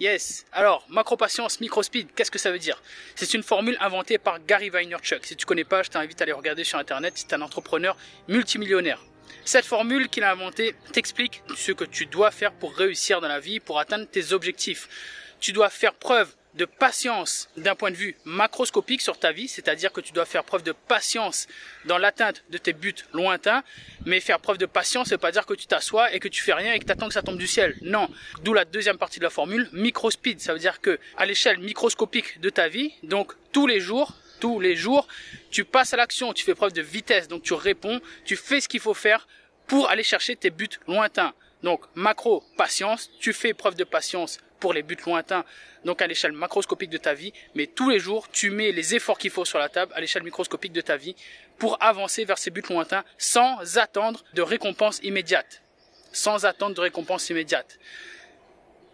Yes. Alors, macro-patience, micro-speed, qu'est-ce que ça veut dire? C'est une formule inventée par Gary Vaynerchuk. Si tu connais pas, je t'invite à aller regarder sur Internet. C'est un entrepreneur multimillionnaire. Cette formule qu'il a inventée t'explique ce que tu dois faire pour réussir dans la vie, pour atteindre tes objectifs. Tu dois faire preuve de patience d'un point de vue macroscopique sur ta vie, c'est-à-dire que tu dois faire preuve de patience dans l'atteinte de tes buts lointains, mais faire preuve de patience, veut pas dire que tu t'assois et que tu fais rien et que tu attends que ça tombe du ciel. Non. D'où la deuxième partie de la formule, micro-speed, ça veut dire que à l'échelle microscopique de ta vie, donc tous les jours, tous les jours, tu passes à l'action, tu fais preuve de vitesse, donc tu réponds, tu fais ce qu'il faut faire pour aller chercher tes buts lointains. Donc macro, patience, tu fais preuve de patience pour les buts lointains, donc à l'échelle macroscopique de ta vie, mais tous les jours, tu mets les efforts qu'il faut sur la table à l'échelle microscopique de ta vie pour avancer vers ces buts lointains sans attendre de récompense immédiate. Sans attendre de récompense immédiate.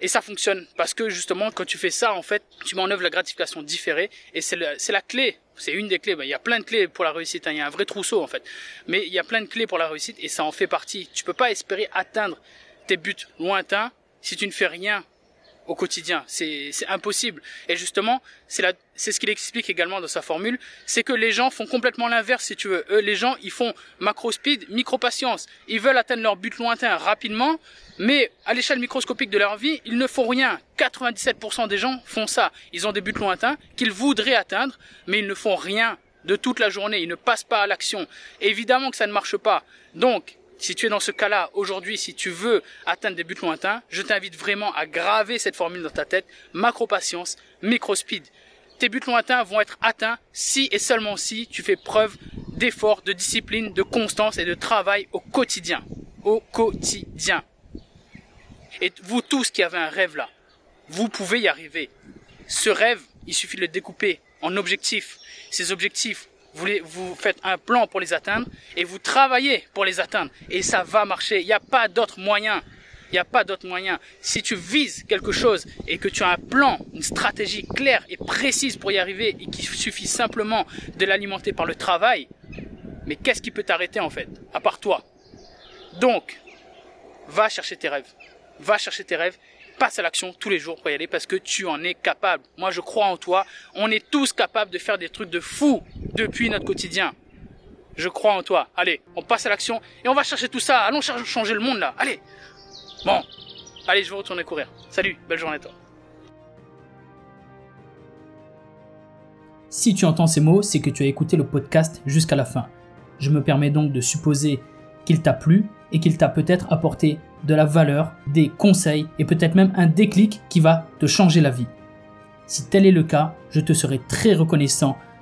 Et ça fonctionne parce que justement, quand tu fais ça, en fait, tu mets en œuvre la gratification différée et c'est la clé. C'est une des clés. Ben, il y a plein de clés pour la réussite. Hein. Il y a un vrai trousseau en fait, mais il y a plein de clés pour la réussite et ça en fait partie. Tu peux pas espérer atteindre tes buts lointains si tu ne fais rien au quotidien. C'est impossible. Et justement, c'est ce qu'il explique également dans sa formule, c'est que les gens font complètement l'inverse, si tu veux. Eux, les gens, ils font macro speed, micro patience. Ils veulent atteindre leur but lointain rapidement, mais à l'échelle microscopique de leur vie, ils ne font rien. 97% des gens font ça. Ils ont des buts lointains qu'ils voudraient atteindre, mais ils ne font rien de toute la journée. Ils ne passent pas à l'action. Évidemment que ça ne marche pas. Donc, si tu es dans ce cas-là aujourd'hui, si tu veux atteindre des buts lointains, je t'invite vraiment à graver cette formule dans ta tête, macro-patience, micro-speed. Tes buts lointains vont être atteints si et seulement si tu fais preuve d'effort, de discipline, de constance et de travail au quotidien. Au quotidien. Et vous tous qui avez un rêve là, vous pouvez y arriver. Ce rêve, il suffit de le découper en objectifs. Ces objectifs, vous, vous faites un plan pour les atteindre et vous travaillez pour les atteindre. Et ça va marcher. Il n'y a pas d'autre moyen. Il n'y a pas d'autre moyen. Si tu vises quelque chose et que tu as un plan, une stratégie claire et précise pour y arriver et qu'il suffit simplement de l'alimenter par le travail, mais qu'est-ce qui peut t'arrêter en fait, à part toi? Donc, va chercher tes rêves. Va chercher tes rêves passe à l'action tous les jours pour y aller parce que tu en es capable. Moi, je crois en toi. On est tous capables de faire des trucs de fou depuis notre quotidien. Je crois en toi. Allez, on passe à l'action et on va chercher tout ça. Allons changer le monde là. Allez. Bon. Allez, je vais retourner courir. Salut, belle journée à toi. Si tu entends ces mots, c'est que tu as écouté le podcast jusqu'à la fin. Je me permets donc de supposer qu'il t'a plu et qu'il t'a peut-être apporté de la valeur, des conseils et peut-être même un déclic qui va te changer la vie. Si tel est le cas, je te serai très reconnaissant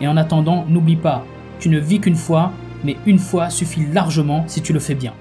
et en attendant n'oublie pas, tu ne vis qu'une fois, mais une fois suffit largement si tu le fais bien.